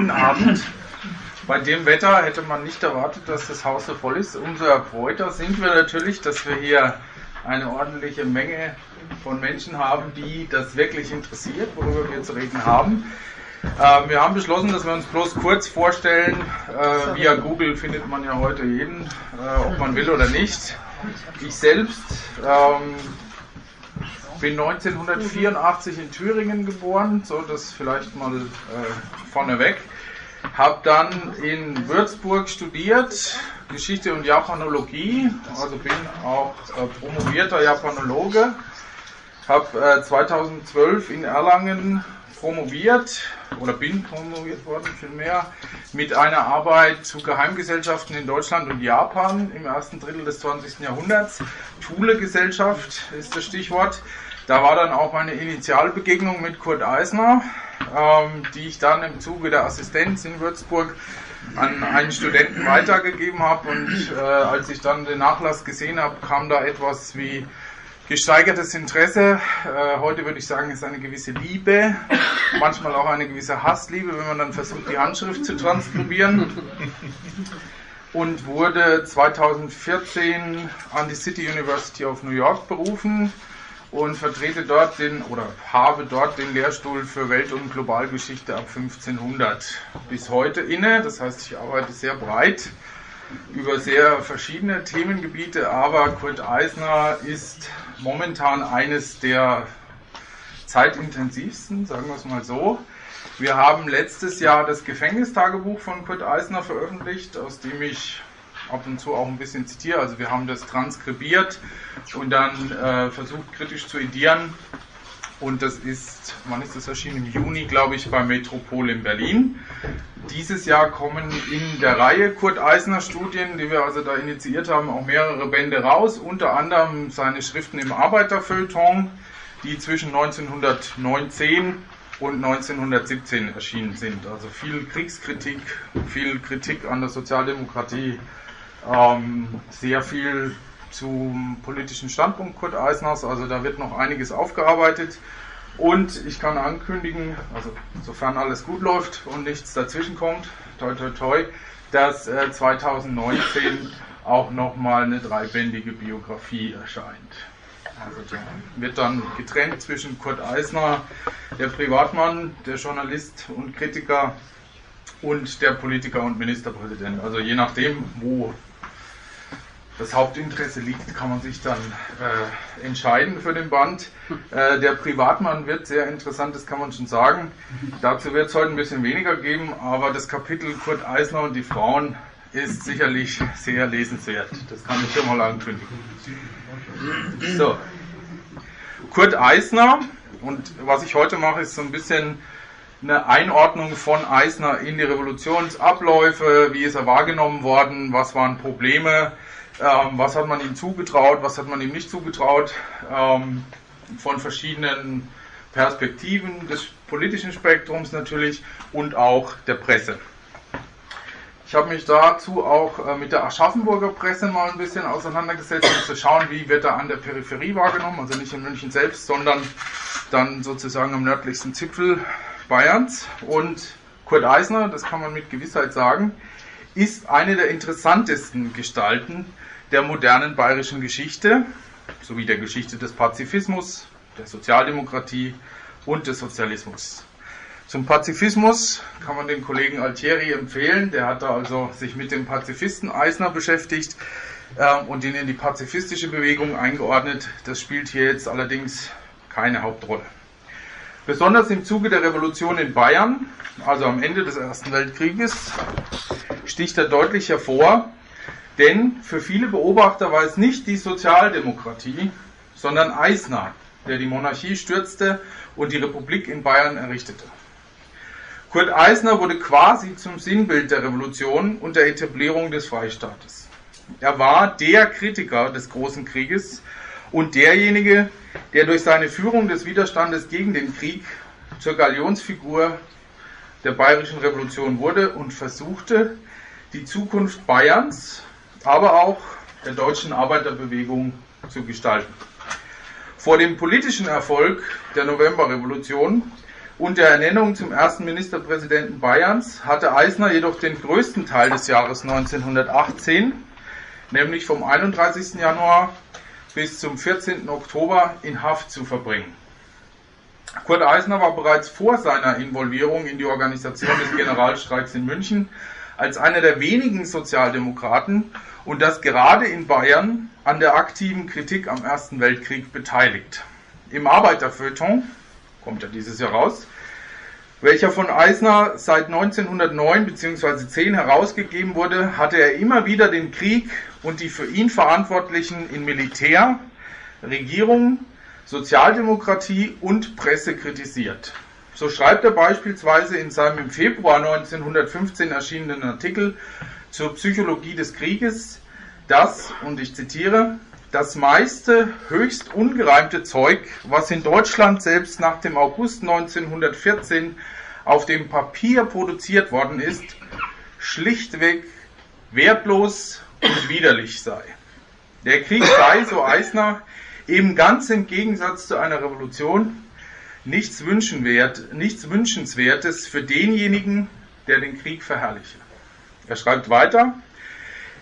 frühen Abend. Bei dem Wetter hätte man nicht erwartet, dass das Haus so voll ist. Umso erfreuter sind wir natürlich, dass wir hier eine ordentliche Menge von Menschen haben, die das wirklich interessiert, worüber wir zu reden haben. Äh, wir haben beschlossen, dass wir uns bloß kurz vorstellen. Äh, via Google findet man ja heute jeden, äh, ob man will oder nicht. Ich selbst ähm, bin 1984 in Thüringen geboren, so das vielleicht mal äh, vorneweg. Habe dann in Würzburg studiert, Geschichte und Japanologie, also bin auch äh, promovierter Japanologe. Habe äh, 2012 in Erlangen promoviert oder bin promoviert worden vielmehr mit einer Arbeit zu Geheimgesellschaften in Deutschland und Japan im ersten Drittel des 20. Jahrhunderts. Thule-Gesellschaft ist das Stichwort. Da war dann auch meine Initialbegegnung mit Kurt Eisner, ähm, die ich dann im Zuge der Assistenz in Würzburg an einen Studenten weitergegeben habe. Und äh, als ich dann den Nachlass gesehen habe, kam da etwas wie gesteigertes Interesse. Äh, heute würde ich sagen, ist eine gewisse Liebe, manchmal auch eine gewisse Hassliebe, wenn man dann versucht, die Handschrift zu transkribieren. Und wurde 2014 an die City University of New York berufen und vertrete dort den oder habe dort den Lehrstuhl für Welt- und Globalgeschichte ab 1500 bis heute inne. Das heißt, ich arbeite sehr breit über sehr verschiedene Themengebiete, aber Kurt Eisner ist momentan eines der zeitintensivsten, sagen wir es mal so. Wir haben letztes Jahr das Gefängnistagebuch von Kurt Eisner veröffentlicht, aus dem ich ab und zu auch ein bisschen zitiere. Also wir haben das transkribiert und dann äh, versucht kritisch zu edieren. Und das ist, wann ist das erschienen? Im Juni, glaube ich, bei Metropol in Berlin. Dieses Jahr kommen in der Reihe Kurt Eisner Studien, die wir also da initiiert haben, auch mehrere Bände raus, unter anderem seine Schriften im Arbeiterfeuilleton, die zwischen 1919 und 1917 erschienen sind. Also viel Kriegskritik, viel Kritik an der Sozialdemokratie, ähm, sehr viel zum politischen Standpunkt Kurt Eisners. Also da wird noch einiges aufgearbeitet. Und ich kann ankündigen, also sofern alles gut läuft und nichts dazwischen kommt, toi toi toi, dass äh, 2019 auch nochmal eine dreibändige Biografie erscheint. Also da wird dann getrennt zwischen Kurt Eisner, der Privatmann, der Journalist und Kritiker und der Politiker und Ministerpräsident. Also je nachdem, wo das Hauptinteresse liegt, kann man sich dann äh, entscheiden für den Band. Äh, der Privatmann wird sehr interessant, das kann man schon sagen. Dazu wird es heute ein bisschen weniger geben, aber das Kapitel Kurt Eisner und die Frauen ist sicherlich sehr lesenswert. Das kann ich schon mal ankündigen. So. Kurt Eisner, und was ich heute mache, ist so ein bisschen eine Einordnung von Eisner in die Revolutionsabläufe, wie ist er wahrgenommen worden, was waren Probleme, ähm, was hat man ihm zugetraut, was hat man ihm nicht zugetraut, ähm, von verschiedenen Perspektiven des politischen Spektrums natürlich und auch der Presse. Ich habe mich dazu auch äh, mit der Aschaffenburger Presse mal ein bisschen auseinandergesetzt, um zu schauen, wie wird er an der Peripherie wahrgenommen, also nicht in München selbst, sondern dann sozusagen am nördlichsten Zipfel Bayerns. Und Kurt Eisner, das kann man mit Gewissheit sagen, ist eine der interessantesten Gestalten der modernen bayerischen Geschichte sowie der Geschichte des Pazifismus, der Sozialdemokratie und des Sozialismus. Zum Pazifismus kann man den Kollegen Altieri empfehlen. Der hat da also sich mit dem Pazifisten Eisner beschäftigt äh, und ihn in die pazifistische Bewegung eingeordnet. Das spielt hier jetzt allerdings keine Hauptrolle. Besonders im Zuge der Revolution in Bayern, also am Ende des Ersten Weltkrieges, sticht er deutlich hervor, denn für viele Beobachter war es nicht die Sozialdemokratie, sondern Eisner, der die Monarchie stürzte und die Republik in Bayern errichtete. Kurt Eisner wurde quasi zum Sinnbild der Revolution und der Etablierung des Freistaates. Er war der Kritiker des Großen Krieges und derjenige, der durch seine Führung des Widerstandes gegen den Krieg zur Galionsfigur der bayerischen Revolution wurde und versuchte, die Zukunft Bayerns, aber auch der deutschen Arbeiterbewegung zu gestalten. Vor dem politischen Erfolg der Novemberrevolution und der Ernennung zum ersten Ministerpräsidenten Bayerns hatte Eisner jedoch den größten Teil des Jahres 1918, nämlich vom 31. Januar bis zum 14. Oktober in Haft zu verbringen. Kurt Eisner war bereits vor seiner Involvierung in die Organisation des Generalstreiks in München als einer der wenigen Sozialdemokraten und das gerade in Bayern an der aktiven Kritik am Ersten Weltkrieg beteiligt. Im Arbeiterfeuilleton, kommt ja dieses Jahr raus, welcher von Eisner seit 1909 bzw. 10 herausgegeben wurde, hatte er immer wieder den Krieg und die für ihn Verantwortlichen in Militär, Regierung, Sozialdemokratie und Presse kritisiert. So schreibt er beispielsweise in seinem im Februar 1915 erschienenen Artikel zur Psychologie des Krieges, dass, und ich zitiere, das meiste höchst ungereimte Zeug, was in Deutschland selbst nach dem August 1914 auf dem Papier produziert worden ist, schlichtweg wertlos und widerlich sei. Der Krieg sei, so Eisner, eben ganz im Gegensatz zu einer Revolution nichts, wünschenwert, nichts Wünschenswertes für denjenigen, der den Krieg verherrliche. Er schreibt weiter,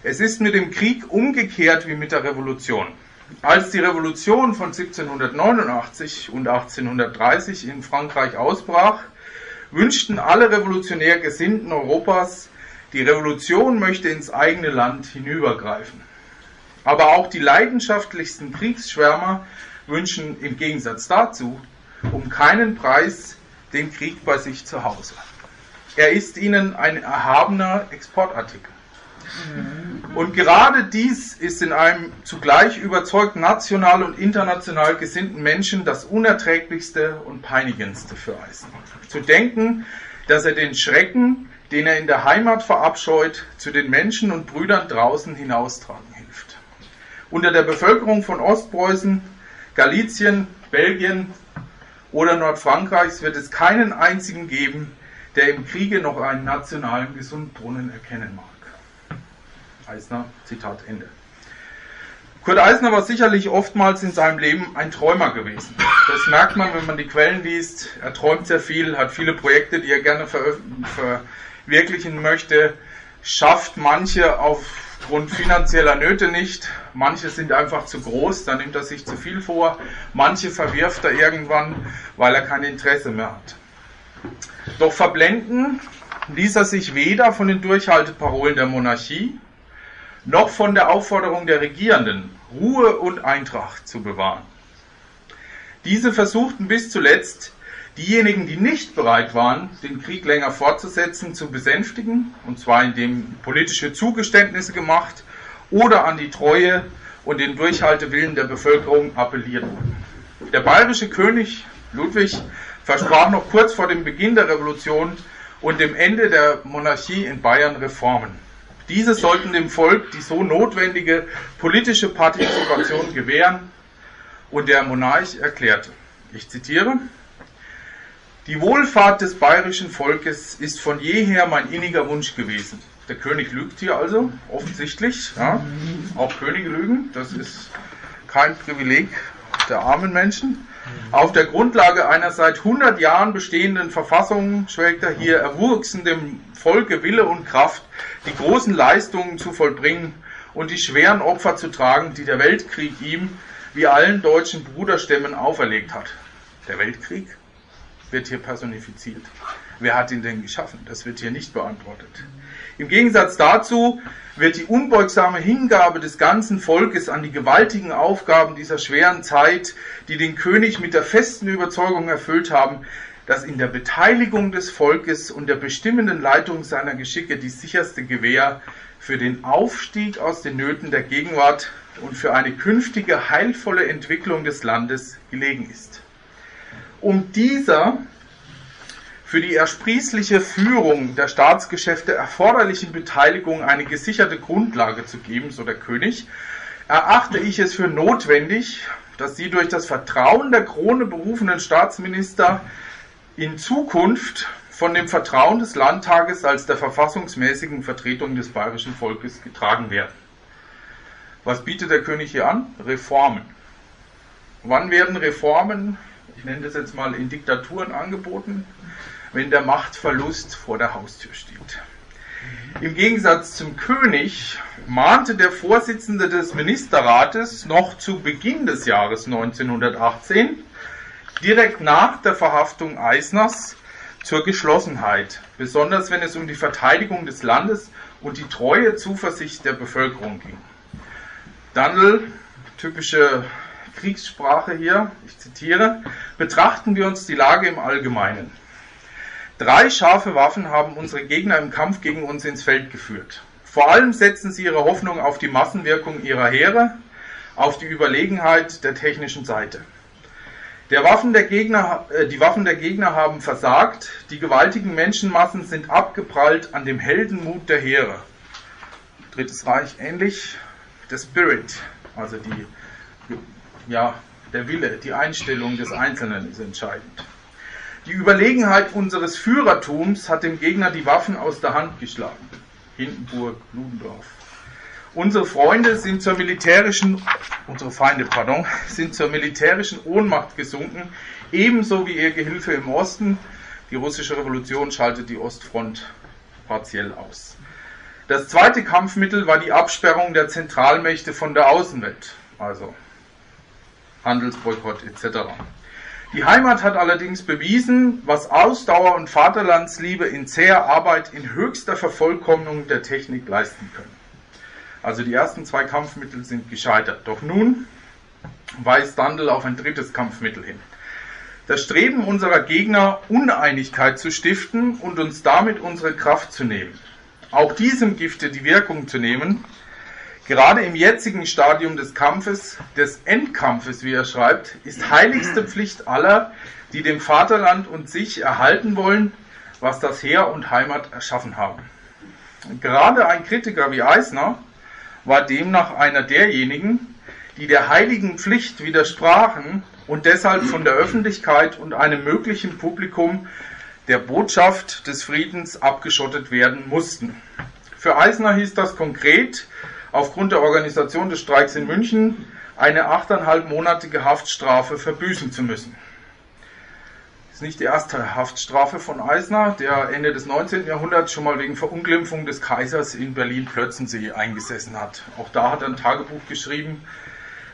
es ist mit dem Krieg umgekehrt wie mit der Revolution. Als die Revolution von 1789 und 1830 in Frankreich ausbrach, wünschten alle revolutionär Gesinnten Europas, die Revolution möchte ins eigene Land hinübergreifen. Aber auch die leidenschaftlichsten Kriegsschwärmer wünschen im Gegensatz dazu um keinen Preis den Krieg bei sich zu Hause. Er ist ihnen ein erhabener Exportartikel. Und gerade dies ist in einem zugleich überzeugt national und international gesinnten Menschen das Unerträglichste und Peinigendste für Eisen. Zu denken, dass er den Schrecken, den er in der Heimat verabscheut, zu den Menschen und Brüdern draußen hinaustragen unter der Bevölkerung von Ostpreußen, Galizien, Belgien oder Nordfrankreichs wird es keinen einzigen geben, der im Kriege noch einen nationalen Gesundbrunnen erkennen mag. Eisner, Zitat Ende. Kurt Eisner war sicherlich oftmals in seinem Leben ein Träumer gewesen. Das merkt man, wenn man die Quellen liest. Er träumt sehr viel, hat viele Projekte, die er gerne verwirklichen möchte, schafft manche auf aufgrund finanzieller Nöte nicht. Manche sind einfach zu groß, da nimmt er sich zu viel vor. Manche verwirft er irgendwann, weil er kein Interesse mehr hat. Doch verblenden ließ er sich weder von den Durchhalteparolen der Monarchie noch von der Aufforderung der Regierenden, Ruhe und Eintracht zu bewahren. Diese versuchten bis zuletzt, diejenigen, die nicht bereit waren, den Krieg länger fortzusetzen, zu besänftigen, und zwar indem politische Zugeständnisse gemacht oder an die Treue und den Durchhaltewillen der Bevölkerung appelliert wurden. Der bayerische König Ludwig versprach noch kurz vor dem Beginn der Revolution und dem Ende der Monarchie in Bayern Reformen. Diese sollten dem Volk die so notwendige politische Partizipation gewähren und der Monarch erklärte, ich zitiere, die Wohlfahrt des bayerischen Volkes ist von jeher mein inniger Wunsch gewesen. Der König lügt hier also, offensichtlich. Ja. Auch Könige lügen, das ist kein Privileg der armen Menschen. Auf der Grundlage einer seit 100 Jahren bestehenden Verfassung schwelgt er hier erwuchsen dem Volke Wille und Kraft, die großen Leistungen zu vollbringen und die schweren Opfer zu tragen, die der Weltkrieg ihm, wie allen deutschen Bruderstämmen, auferlegt hat. Der Weltkrieg? Wird hier personifiziert. Wer hat ihn denn geschaffen? Das wird hier nicht beantwortet. Im Gegensatz dazu wird die unbeugsame Hingabe des ganzen Volkes an die gewaltigen Aufgaben dieser schweren Zeit, die den König mit der festen Überzeugung erfüllt haben, dass in der Beteiligung des Volkes und der bestimmenden Leitung seiner Geschicke die sicherste Gewähr für den Aufstieg aus den Nöten der Gegenwart und für eine künftige heilvolle Entwicklung des Landes gelegen ist um dieser für die ersprießliche Führung der Staatsgeschäfte erforderlichen Beteiligung eine gesicherte Grundlage zu geben, so der König, erachte ich es für notwendig, dass die durch das Vertrauen der Krone berufenen Staatsminister in Zukunft von dem Vertrauen des Landtages als der verfassungsmäßigen Vertretung des bayerischen Volkes getragen werden. Was bietet der König hier an? Reformen. Wann werden Reformen ich nenne das jetzt mal in Diktaturen angeboten, wenn der Machtverlust vor der Haustür steht. Im Gegensatz zum König mahnte der Vorsitzende des Ministerrates noch zu Beginn des Jahres 1918, direkt nach der Verhaftung Eisners, zur Geschlossenheit, besonders wenn es um die Verteidigung des Landes und die treue Zuversicht der Bevölkerung ging. Dandel, typische Kriegssprache hier, ich zitiere, betrachten wir uns die Lage im Allgemeinen. Drei scharfe Waffen haben unsere Gegner im Kampf gegen uns ins Feld geführt. Vor allem setzen sie ihre Hoffnung auf die Massenwirkung ihrer Heere, auf die Überlegenheit der technischen Seite. Waffen der Gegner, äh, die Waffen der Gegner haben versagt, die gewaltigen Menschenmassen sind abgeprallt an dem Heldenmut der Heere. Drittes Reich ähnlich, der Spirit, also die, ja, der Wille, die Einstellung des Einzelnen ist entscheidend. Die Überlegenheit unseres Führertums hat dem Gegner die Waffen aus der Hand geschlagen. Hindenburg, Ludendorff. Unsere Freunde sind zur militärischen, unsere Feinde, pardon, sind zur militärischen Ohnmacht gesunken, ebenso wie ihr Gehilfe im Osten. Die russische Revolution schaltet die Ostfront partiell aus. Das zweite Kampfmittel war die Absperrung der Zentralmächte von der Außenwelt, also Handelsboykott etc. Die Heimat hat allerdings bewiesen, was Ausdauer und Vaterlandsliebe in zäher Arbeit in höchster Vervollkommnung der Technik leisten können. Also die ersten zwei Kampfmittel sind gescheitert. Doch nun weist Dandel auf ein drittes Kampfmittel hin. Das Streben unserer Gegner, Uneinigkeit zu stiften und uns damit unsere Kraft zu nehmen. Auch diesem Gifte die Wirkung zu nehmen, gerade im jetzigen Stadium des Kampfes, des Endkampfes, wie er schreibt, ist heiligste Pflicht aller, die dem Vaterland und sich erhalten wollen, was das Heer und Heimat erschaffen haben. Gerade ein Kritiker wie Eisner war demnach einer derjenigen, die der heiligen Pflicht widersprachen und deshalb von der Öffentlichkeit und einem möglichen Publikum der Botschaft des Friedens abgeschottet werden mussten. Für Eisner hieß das konkret, aufgrund der Organisation des Streiks in München eine achteinhalbmonatige Haftstrafe verbüßen zu müssen. Das ist nicht die erste Haftstrafe von Eisner, der Ende des 19. Jahrhunderts schon mal wegen Verunglimpfung des Kaisers in Berlin-Plötzensee eingesessen hat. Auch da hat er ein Tagebuch geschrieben.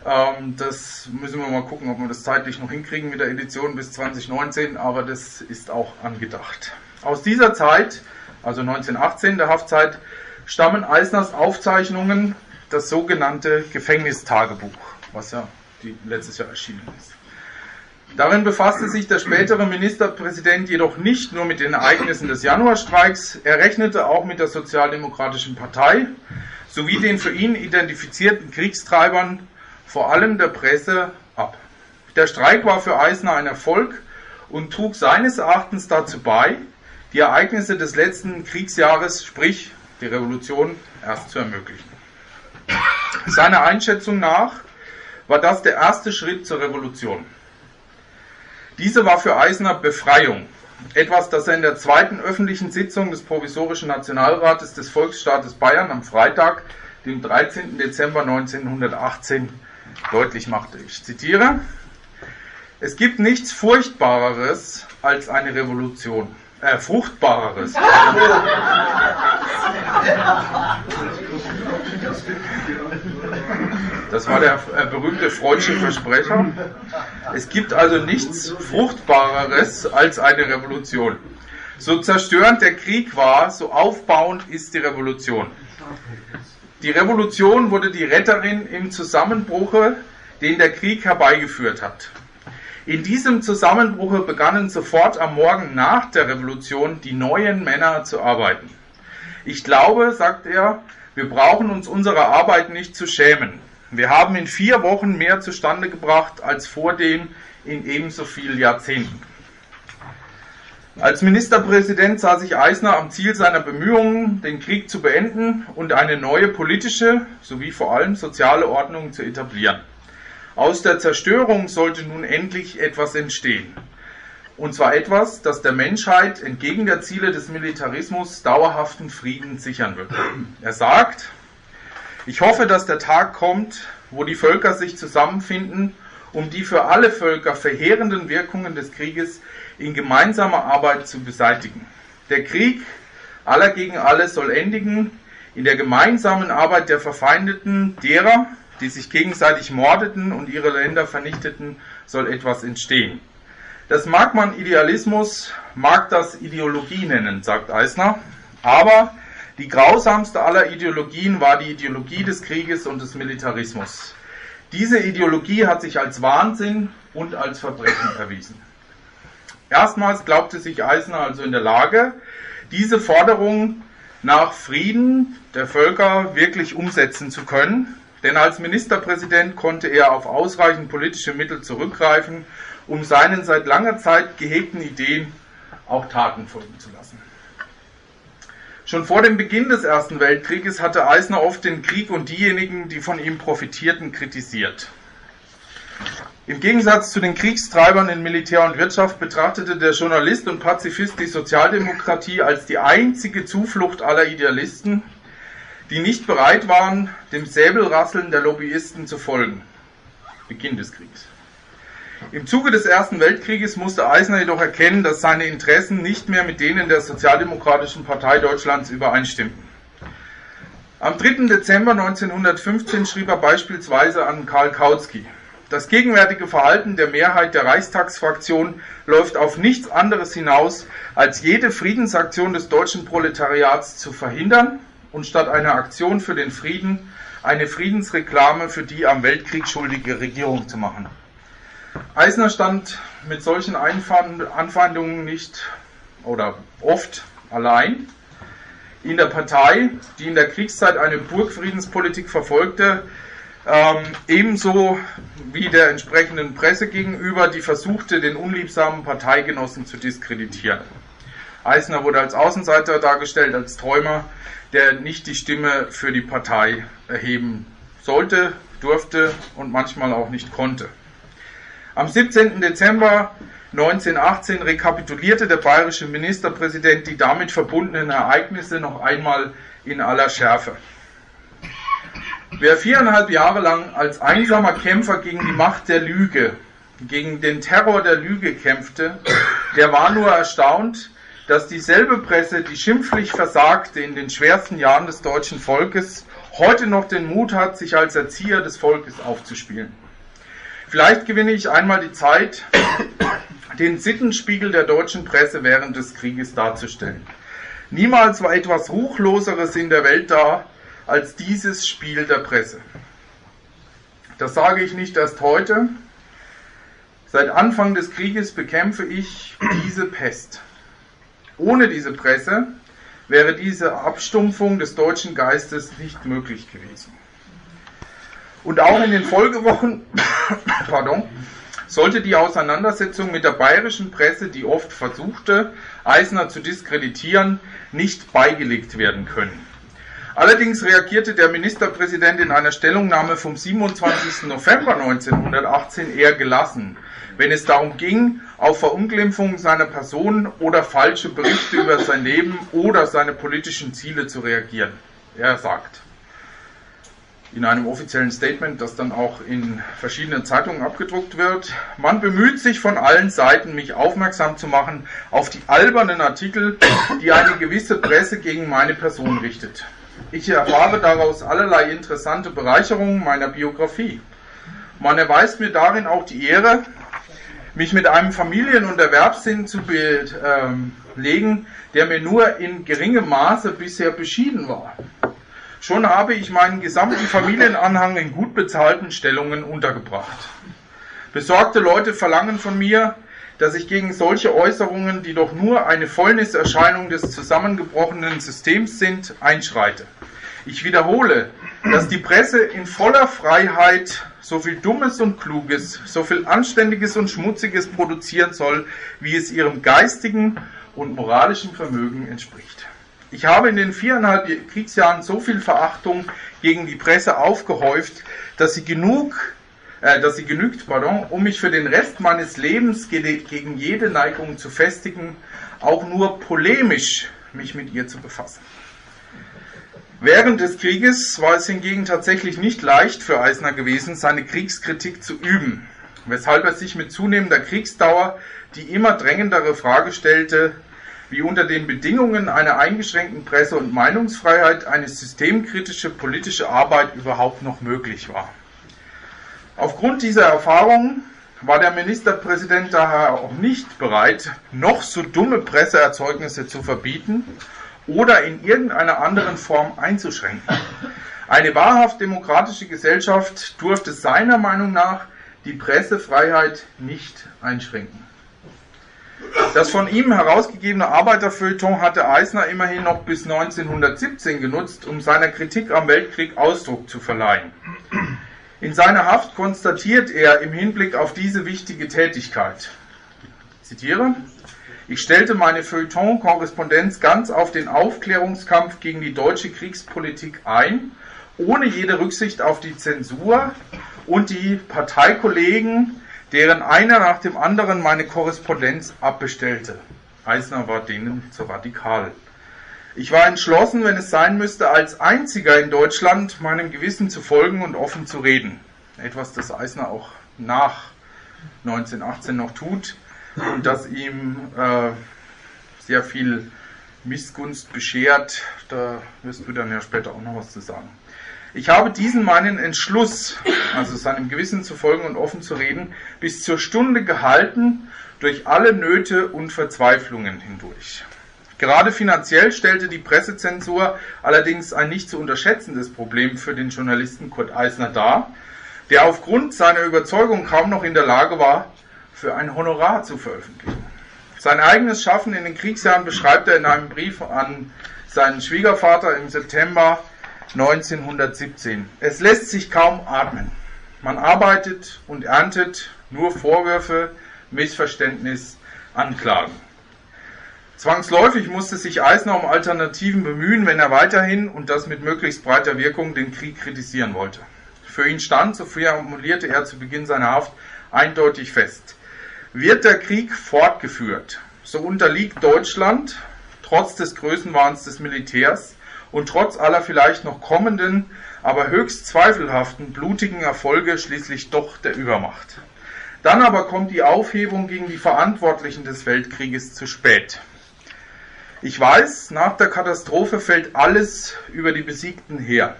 Ähm, das müssen wir mal gucken, ob wir das zeitlich noch hinkriegen mit der Edition bis 2019, aber das ist auch angedacht. Aus dieser Zeit, also 1918, der Haftzeit, stammen Eisners Aufzeichnungen, das sogenannte Gefängnistagebuch, was ja letztes Jahr erschienen ist. Darin befasste sich der spätere Ministerpräsident jedoch nicht nur mit den Ereignissen des Januarstreiks, er rechnete auch mit der Sozialdemokratischen Partei sowie den für ihn identifizierten Kriegstreibern, vor allem der Presse, ab. Der Streik war für Eisner ein Erfolg und trug seines Erachtens dazu bei, die Ereignisse des letzten Kriegsjahres, sprich die Revolution, erst zu ermöglichen. Seiner Einschätzung nach war das der erste Schritt zur Revolution. Diese war für Eisner Befreiung, etwas, das er in der zweiten öffentlichen Sitzung des Provisorischen Nationalrates des Volksstaates Bayern am Freitag, dem 13. Dezember 1918, deutlich machte. Ich zitiere, es gibt nichts Furchtbareres als eine Revolution. Äh, fruchtbareres. Das war der äh, berühmte Freudsche Versprecher. Es gibt also nichts Fruchtbareres als eine Revolution. So zerstörend der Krieg war, so aufbauend ist die Revolution. Die Revolution wurde die Retterin im Zusammenbruche, den der Krieg herbeigeführt hat. In diesem Zusammenbruche begannen sofort am Morgen nach der Revolution die neuen Männer zu arbeiten. Ich glaube, sagt er, wir brauchen uns unserer Arbeit nicht zu schämen. Wir haben in vier Wochen mehr zustande gebracht als vor dem in ebenso vielen Jahrzehnten. Als Ministerpräsident sah sich Eisner am Ziel seiner Bemühungen, den Krieg zu beenden und eine neue politische sowie vor allem soziale Ordnung zu etablieren. Aus der Zerstörung sollte nun endlich etwas entstehen. Und zwar etwas, das der Menschheit entgegen der Ziele des Militarismus dauerhaften Frieden sichern wird. Er sagt, ich hoffe, dass der Tag kommt, wo die Völker sich zusammenfinden, um die für alle Völker verheerenden Wirkungen des Krieges in gemeinsamer Arbeit zu beseitigen. Der Krieg aller gegen alle soll endigen in der gemeinsamen Arbeit der Verfeindeten, derer, die sich gegenseitig mordeten und ihre Länder vernichteten, soll etwas entstehen. Das mag man Idealismus, mag das Ideologie nennen, sagt Eisner, aber die grausamste aller Ideologien war die Ideologie des Krieges und des Militarismus. Diese Ideologie hat sich als Wahnsinn und als Verbrechen erwiesen. Erstmals glaubte sich Eisner also in der Lage, diese Forderung nach Frieden der Völker wirklich umsetzen zu können, denn als Ministerpräsident konnte er auf ausreichend politische Mittel zurückgreifen, um seinen seit langer Zeit gehegten Ideen auch Taten folgen zu lassen. Schon vor dem Beginn des Ersten Weltkrieges hatte Eisner oft den Krieg und diejenigen, die von ihm profitierten, kritisiert. Im Gegensatz zu den Kriegstreibern in Militär und Wirtschaft betrachtete der Journalist und Pazifist die Sozialdemokratie als die einzige Zuflucht aller Idealisten, die nicht bereit waren, dem Säbelrasseln der Lobbyisten zu folgen. Beginn des Kriegs. Im Zuge des Ersten Weltkrieges musste Eisner jedoch erkennen, dass seine Interessen nicht mehr mit denen der Sozialdemokratischen Partei Deutschlands übereinstimmten. Am 3. Dezember 1915 schrieb er beispielsweise an Karl Kautsky, das gegenwärtige Verhalten der Mehrheit der Reichstagsfraktion läuft auf nichts anderes hinaus, als jede Friedensaktion des deutschen Proletariats zu verhindern und statt einer Aktion für den Frieden eine Friedensreklame für die am Weltkrieg schuldige Regierung zu machen. Eisner stand mit solchen Anfeindungen nicht oder oft allein. In der Partei, die in der Kriegszeit eine Burgfriedenspolitik verfolgte, ähm, ebenso wie der entsprechenden Presse gegenüber, die versuchte, den unliebsamen Parteigenossen zu diskreditieren. Eisner wurde als Außenseiter dargestellt, als Träumer, der nicht die Stimme für die Partei erheben sollte, durfte und manchmal auch nicht konnte. Am 17. Dezember 1918 rekapitulierte der bayerische Ministerpräsident die damit verbundenen Ereignisse noch einmal in aller Schärfe. Wer viereinhalb Jahre lang als einsamer Kämpfer gegen die Macht der Lüge, gegen den Terror der Lüge kämpfte, der war nur erstaunt, dass dieselbe Presse, die schimpflich versagte in den schwersten Jahren des deutschen Volkes, heute noch den Mut hat, sich als Erzieher des Volkes aufzuspielen. Vielleicht gewinne ich einmal die Zeit, den Sittenspiegel der deutschen Presse während des Krieges darzustellen. Niemals war etwas Ruchloseres in der Welt da als dieses Spiel der Presse. Das sage ich nicht erst heute. Seit Anfang des Krieges bekämpfe ich diese Pest. Ohne diese Presse wäre diese Abstumpfung des deutschen Geistes nicht möglich gewesen. Und auch in den Folgewochen pardon, sollte die Auseinandersetzung mit der bayerischen Presse, die oft versuchte, Eisner zu diskreditieren, nicht beigelegt werden können. Allerdings reagierte der Ministerpräsident in einer Stellungnahme vom 27. November 1918 eher gelassen, wenn es darum ging, auf Verunglimpfung seiner Person oder falsche Berichte über sein Leben oder seine politischen Ziele zu reagieren. Er sagt, in einem offiziellen Statement, das dann auch in verschiedenen Zeitungen abgedruckt wird. Man bemüht sich von allen Seiten, mich aufmerksam zu machen auf die albernen Artikel, die eine gewisse Presse gegen meine Person richtet. Ich erfahre daraus allerlei interessante Bereicherungen meiner Biografie. Man erweist mir darin auch die Ehre, mich mit einem Familien- und Erwerbssinn zu belegen, der mir nur in geringem Maße bisher beschieden war. Schon habe ich meinen gesamten Familienanhang in gut bezahlten Stellungen untergebracht. Besorgte Leute verlangen von mir, dass ich gegen solche Äußerungen, die doch nur eine Fäulniserscheinung des zusammengebrochenen Systems sind, einschreite. Ich wiederhole, dass die Presse in voller Freiheit so viel Dummes und Kluges, so viel Anständiges und Schmutziges produzieren soll, wie es ihrem geistigen und moralischen Vermögen entspricht. Ich habe in den viereinhalb Kriegsjahren so viel Verachtung gegen die Presse aufgehäuft, dass sie genug, äh, dass sie genügt, pardon, um mich für den Rest meines Lebens gegen jede Neigung zu festigen, auch nur polemisch mich mit ihr zu befassen. Während des Krieges war es hingegen tatsächlich nicht leicht für Eisner gewesen, seine Kriegskritik zu üben. weshalb er sich mit zunehmender Kriegsdauer die immer drängendere Frage stellte, wie unter den Bedingungen einer eingeschränkten Presse- und Meinungsfreiheit eine systemkritische politische Arbeit überhaupt noch möglich war. Aufgrund dieser Erfahrungen war der Ministerpräsident daher auch nicht bereit, noch so dumme Presseerzeugnisse zu verbieten oder in irgendeiner anderen Form einzuschränken. Eine wahrhaft demokratische Gesellschaft durfte seiner Meinung nach die Pressefreiheit nicht einschränken. Das von ihm herausgegebene Arbeiterfeuilleton hatte Eisner immerhin noch bis 1917 genutzt, um seiner Kritik am Weltkrieg Ausdruck zu verleihen. In seiner Haft konstatiert er im Hinblick auf diese wichtige Tätigkeit, zitiere, ich stellte meine Feuilleton-Korrespondenz ganz auf den Aufklärungskampf gegen die deutsche Kriegspolitik ein, ohne jede Rücksicht auf die Zensur und die Parteikollegen, deren einer nach dem anderen meine Korrespondenz abbestellte. Eisner war denen zu radikal. Ich war entschlossen, wenn es sein müsste, als einziger in Deutschland meinem Gewissen zu folgen und offen zu reden. Etwas, das Eisner auch nach 1918 noch tut und das ihm äh, sehr viel Missgunst beschert. Da wirst du dann ja später auch noch was zu sagen. Ich habe diesen meinen Entschluss, also seinem Gewissen zu folgen und offen zu reden, bis zur Stunde gehalten, durch alle Nöte und Verzweiflungen hindurch. Gerade finanziell stellte die Pressezensur allerdings ein nicht zu unterschätzendes Problem für den Journalisten Kurt Eisner dar, der aufgrund seiner Überzeugung kaum noch in der Lage war, für ein Honorar zu veröffentlichen. Sein eigenes Schaffen in den Kriegsjahren beschreibt er in einem Brief an seinen Schwiegervater im September 1917. Es lässt sich kaum atmen. Man arbeitet und erntet nur Vorwürfe, Missverständnis, Anklagen. Zwangsläufig musste sich Eisner um Alternativen bemühen, wenn er weiterhin und das mit möglichst breiter Wirkung den Krieg kritisieren wollte. Für ihn stand, so formulierte er zu Beginn seiner Haft, eindeutig fest. Wird der Krieg fortgeführt, so unterliegt Deutschland, trotz des Größenwahns des Militärs, und trotz aller vielleicht noch kommenden, aber höchst zweifelhaften blutigen Erfolge schließlich doch der Übermacht. Dann aber kommt die Aufhebung gegen die Verantwortlichen des Weltkrieges zu spät. Ich weiß, nach der Katastrophe fällt alles über die Besiegten her.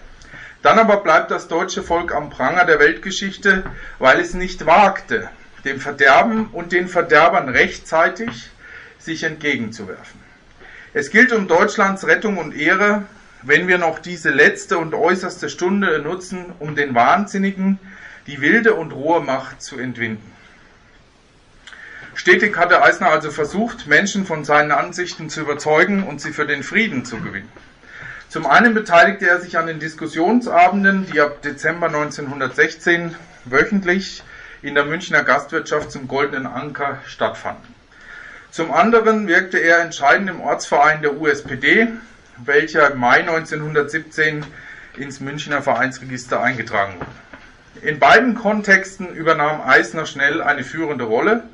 Dann aber bleibt das deutsche Volk am Pranger der Weltgeschichte, weil es nicht wagte, dem Verderben und den Verderbern rechtzeitig sich entgegenzuwerfen. Es gilt um Deutschlands Rettung und Ehre, wenn wir noch diese letzte und äußerste Stunde nutzen, um den Wahnsinnigen die wilde und rohe Macht zu entwinden. Stetig hatte Eisner also versucht, Menschen von seinen Ansichten zu überzeugen und sie für den Frieden zu gewinnen. Zum einen beteiligte er sich an den Diskussionsabenden, die ab Dezember 1916 wöchentlich in der Münchner Gastwirtschaft zum Goldenen Anker stattfanden. Zum anderen wirkte er entscheidend im Ortsverein der USPD, welcher im Mai 1917 ins Münchner Vereinsregister eingetragen wurde. In beiden Kontexten übernahm Eisner schnell eine führende Rolle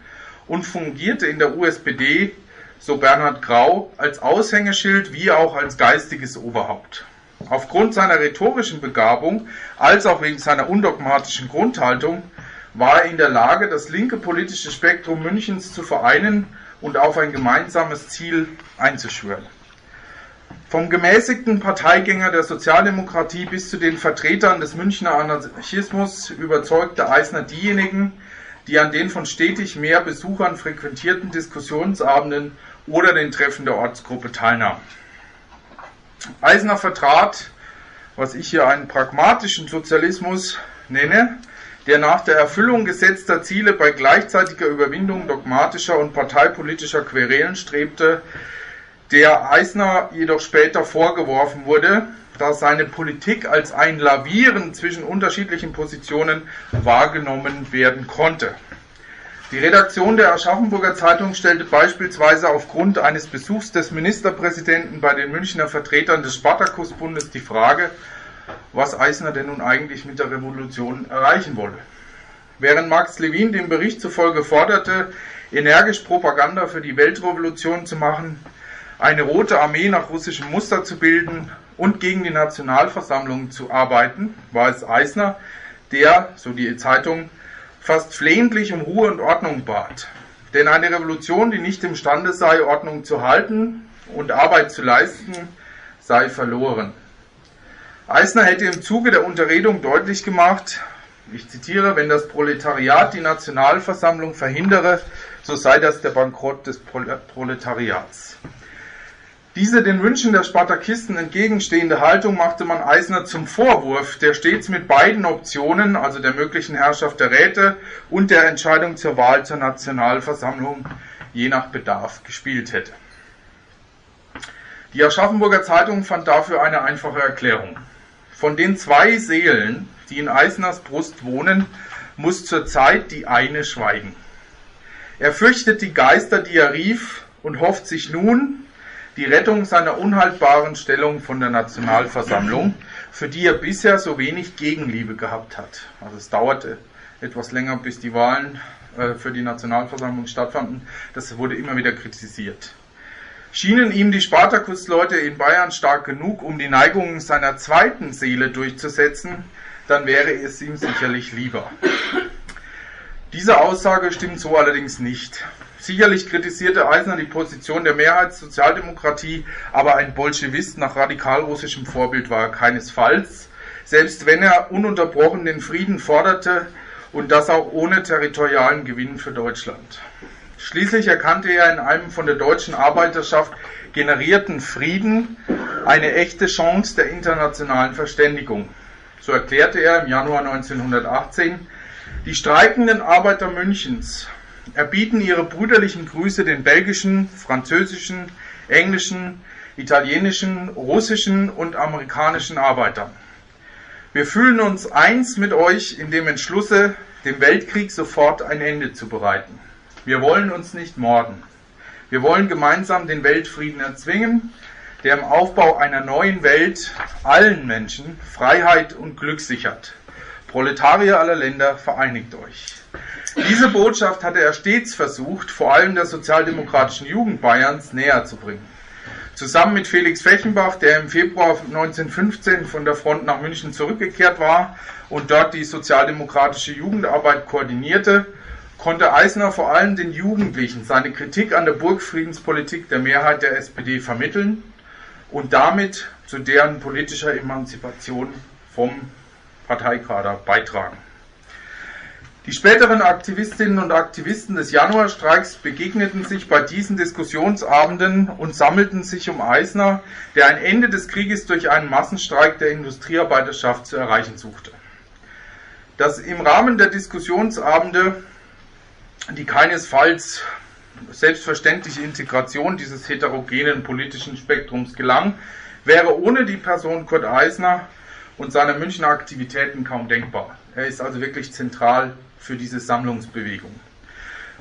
und fungierte in der USPD, so Bernhard Grau, als Aushängeschild wie auch als geistiges Oberhaupt. Aufgrund seiner rhetorischen Begabung als auch wegen seiner undogmatischen Grundhaltung war er in der Lage, das linke politische Spektrum Münchens zu vereinen und auf ein gemeinsames Ziel einzuschwören. Vom gemäßigten Parteigänger der Sozialdemokratie bis zu den Vertretern des Münchner Anarchismus überzeugte Eisner diejenigen, die an den von stetig mehr Besuchern frequentierten Diskussionsabenden oder den Treffen der Ortsgruppe teilnahmen. Eisner vertrat, was ich hier einen pragmatischen Sozialismus nenne, der nach der Erfüllung gesetzter Ziele bei gleichzeitiger Überwindung dogmatischer und parteipolitischer Querelen strebte, der Eisner jedoch später vorgeworfen wurde, dass seine Politik als ein Lavieren zwischen unterschiedlichen Positionen wahrgenommen werden konnte. Die Redaktion der Aschaffenburger Zeitung stellte beispielsweise aufgrund eines Besuchs des Ministerpräsidenten bei den Münchner Vertretern des Spartakusbundes die Frage, was Eisner denn nun eigentlich mit der Revolution erreichen wolle. Während Max Levin dem Bericht zufolge forderte, energisch Propaganda für die Weltrevolution zu machen, eine rote Armee nach russischem Muster zu bilden und gegen die Nationalversammlung zu arbeiten, war es Eisner, der, so die Zeitung, fast flehentlich um Ruhe und Ordnung bat. Denn eine Revolution, die nicht imstande sei, Ordnung zu halten und Arbeit zu leisten, sei verloren. Eisner hätte im Zuge der Unterredung deutlich gemacht, ich zitiere, wenn das Proletariat die Nationalversammlung verhindere, so sei das der Bankrott des Proletariats. Diese den Wünschen der Spartakisten entgegenstehende Haltung machte man Eisner zum Vorwurf, der stets mit beiden Optionen, also der möglichen Herrschaft der Räte und der Entscheidung zur Wahl zur Nationalversammlung, je nach Bedarf gespielt hätte. Die Aschaffenburger Zeitung fand dafür eine einfache Erklärung. Von den zwei Seelen, die in Eisners Brust wohnen, muss zurzeit die eine schweigen. Er fürchtet die Geister, die er rief, und hofft sich nun die Rettung seiner unhaltbaren Stellung von der Nationalversammlung, für die er bisher so wenig Gegenliebe gehabt hat. Also es dauerte etwas länger, bis die Wahlen äh, für die Nationalversammlung stattfanden. Das wurde immer wieder kritisiert. Schienen ihm die Spartakusleute in Bayern stark genug, um die Neigungen seiner zweiten Seele durchzusetzen, dann wäre es ihm sicherlich lieber. Diese Aussage stimmt so allerdings nicht. Sicherlich kritisierte Eisner die Position der Mehrheitssozialdemokratie, aber ein Bolschewist nach radikalrussischem Vorbild war er keinesfalls, selbst wenn er ununterbrochen den Frieden forderte und das auch ohne territorialen Gewinn für Deutschland. Schließlich erkannte er in einem von der deutschen Arbeiterschaft generierten Frieden eine echte Chance der internationalen Verständigung. So erklärte er im Januar 1918, die streikenden Arbeiter Münchens erbieten ihre brüderlichen Grüße den belgischen, französischen, englischen, italienischen, russischen und amerikanischen Arbeitern. Wir fühlen uns eins mit euch in dem Entschlusse, dem Weltkrieg sofort ein Ende zu bereiten. Wir wollen uns nicht morden. Wir wollen gemeinsam den Weltfrieden erzwingen der im Aufbau einer neuen Welt allen Menschen Freiheit und Glück sichert. Proletarier aller Länder, vereinigt euch. Diese Botschaft hatte er stets versucht, vor allem der sozialdemokratischen Jugend Bayerns näher zu bringen. Zusammen mit Felix Fechenbach, der im Februar 1915 von der Front nach München zurückgekehrt war und dort die sozialdemokratische Jugendarbeit koordinierte, konnte Eisner vor allem den Jugendlichen seine Kritik an der Burgfriedenspolitik der Mehrheit der SPD vermitteln und damit zu deren politischer Emanzipation vom Parteikader beitragen. Die späteren Aktivistinnen und Aktivisten des Januarstreiks begegneten sich bei diesen Diskussionsabenden und sammelten sich um Eisner, der ein Ende des Krieges durch einen Massenstreik der Industriearbeiterschaft zu erreichen suchte. Dass im Rahmen der Diskussionsabende, die keinesfalls selbstverständliche Integration dieses heterogenen politischen Spektrums gelang, wäre ohne die Person Kurt Eisner und seine Münchner Aktivitäten kaum denkbar. Er ist also wirklich zentral für diese Sammlungsbewegung.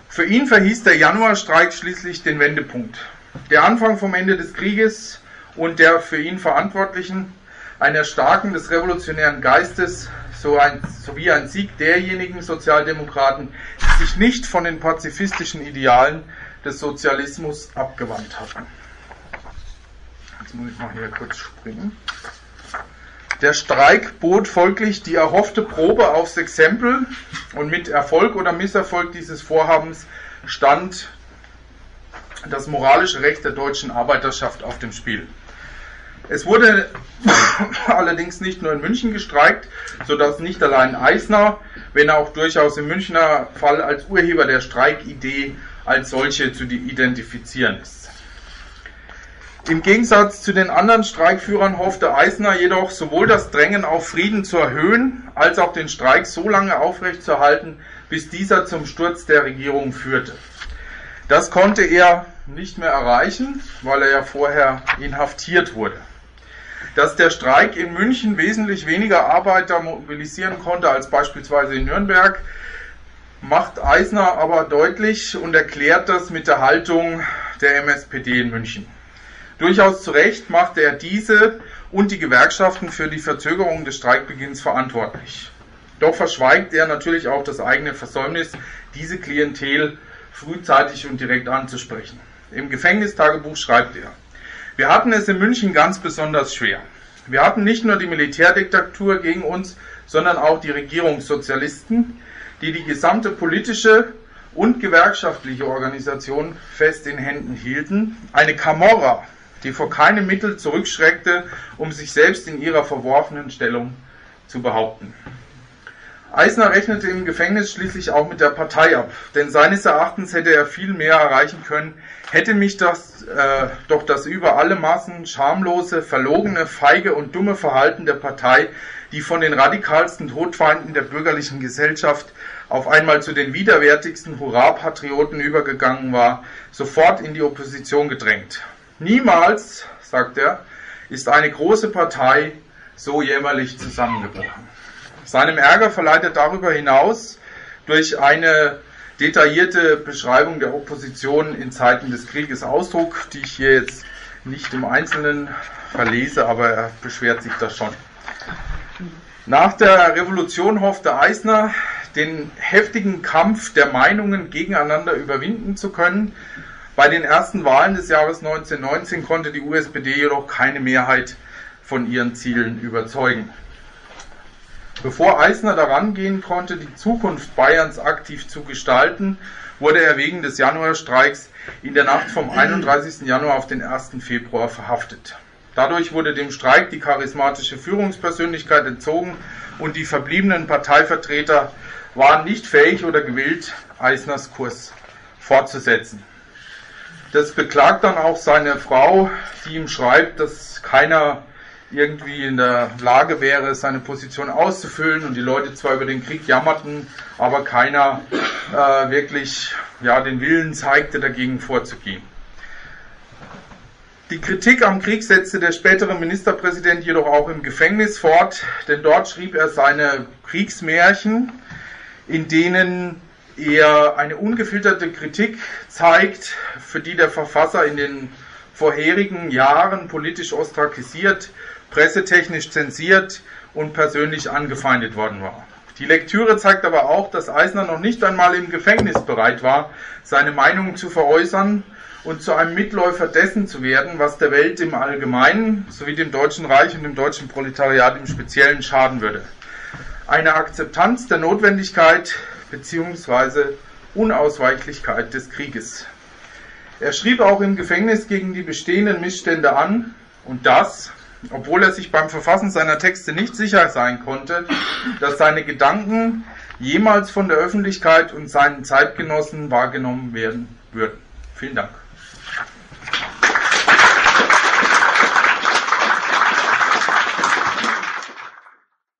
Für ihn verhieß der Januarstreik schließlich den Wendepunkt. Der Anfang vom Ende des Krieges und der für ihn Verantwortlichen, ein Erstarken des revolutionären Geistes sowie ein Sieg derjenigen Sozialdemokraten, die sich nicht von den pazifistischen Idealen des Sozialismus abgewandt hatten. Jetzt muss ich mal hier kurz springen. Der Streik bot folglich die erhoffte Probe aufs Exempel und mit Erfolg oder Misserfolg dieses Vorhabens stand das moralische Recht der deutschen Arbeiterschaft auf dem Spiel. Es wurde allerdings nicht nur in München gestreikt, sodass nicht allein Eisner, wenn auch durchaus im Münchner Fall als Urheber der Streikidee als solche zu identifizieren ist. Im Gegensatz zu den anderen Streikführern hoffte Eisner jedoch sowohl das Drängen auf Frieden zu erhöhen, als auch den Streik so lange aufrechtzuerhalten, bis dieser zum Sturz der Regierung führte. Das konnte er nicht mehr erreichen, weil er ja vorher inhaftiert wurde. Dass der Streik in München wesentlich weniger Arbeiter mobilisieren konnte als beispielsweise in Nürnberg, macht Eisner aber deutlich und erklärt das mit der Haltung der MSPD in München. Durchaus zu Recht machte er diese und die Gewerkschaften für die Verzögerung des Streikbeginns verantwortlich. Doch verschweigt er natürlich auch das eigene Versäumnis, diese Klientel frühzeitig und direkt anzusprechen. Im Gefängnistagebuch schreibt er, wir hatten es in München ganz besonders schwer. Wir hatten nicht nur die Militärdiktatur gegen uns, sondern auch die Regierungssozialisten, die die gesamte politische und gewerkschaftliche Organisation fest in Händen hielten. Eine Camorra, die vor keinem Mittel zurückschreckte, um sich selbst in ihrer verworfenen Stellung zu behaupten. Eisner rechnete im Gefängnis schließlich auch mit der Partei ab, denn seines Erachtens hätte er viel mehr erreichen können, hätte mich das äh, doch das über alle Maßen schamlose, verlogene, feige und dumme Verhalten der Partei, die von den radikalsten Todfeinden der bürgerlichen Gesellschaft auf einmal zu den widerwärtigsten Hurra-Patrioten übergegangen war, sofort in die Opposition gedrängt. Niemals, sagt er, ist eine große Partei so jämmerlich zusammengebrochen. Seinem Ärger verleitet darüber hinaus durch eine detaillierte Beschreibung der Opposition in Zeiten des Krieges Ausdruck, die ich hier jetzt nicht im Einzelnen verlese, aber er beschwert sich das schon. Nach der Revolution hoffte Eisner, den heftigen Kampf der Meinungen gegeneinander überwinden zu können. Bei den ersten Wahlen des Jahres 1919 konnte die USPD jedoch keine Mehrheit von ihren Zielen überzeugen. Bevor Eisner daran gehen konnte, die Zukunft Bayerns aktiv zu gestalten, wurde er wegen des Januarstreiks in der Nacht vom 31. Januar auf den 1. Februar verhaftet. Dadurch wurde dem Streik die charismatische Führungspersönlichkeit entzogen und die verbliebenen Parteivertreter waren nicht fähig oder gewillt, Eisners Kurs fortzusetzen. Das beklagt dann auch seine Frau, die ihm schreibt, dass keiner irgendwie in der Lage wäre, seine Position auszufüllen und die Leute zwar über den Krieg jammerten, aber keiner äh, wirklich ja, den Willen zeigte, dagegen vorzugehen. Die Kritik am Krieg setzte der spätere Ministerpräsident jedoch auch im Gefängnis fort, denn dort schrieb er seine Kriegsmärchen, in denen er eine ungefilterte Kritik zeigt, für die der Verfasser in den vorherigen Jahren politisch ostrakisiert, pressetechnisch zensiert und persönlich angefeindet worden war. Die Lektüre zeigt aber auch, dass Eisner noch nicht einmal im Gefängnis bereit war, seine Meinung zu veräußern und zu einem Mitläufer dessen zu werden, was der Welt im Allgemeinen sowie dem Deutschen Reich und dem deutschen Proletariat im Speziellen schaden würde. Eine Akzeptanz der Notwendigkeit bzw. Unausweichlichkeit des Krieges. Er schrieb auch im Gefängnis gegen die bestehenden Missstände an und das, obwohl er sich beim Verfassen seiner Texte nicht sicher sein konnte, dass seine Gedanken jemals von der Öffentlichkeit und seinen Zeitgenossen wahrgenommen werden würden. Vielen Dank.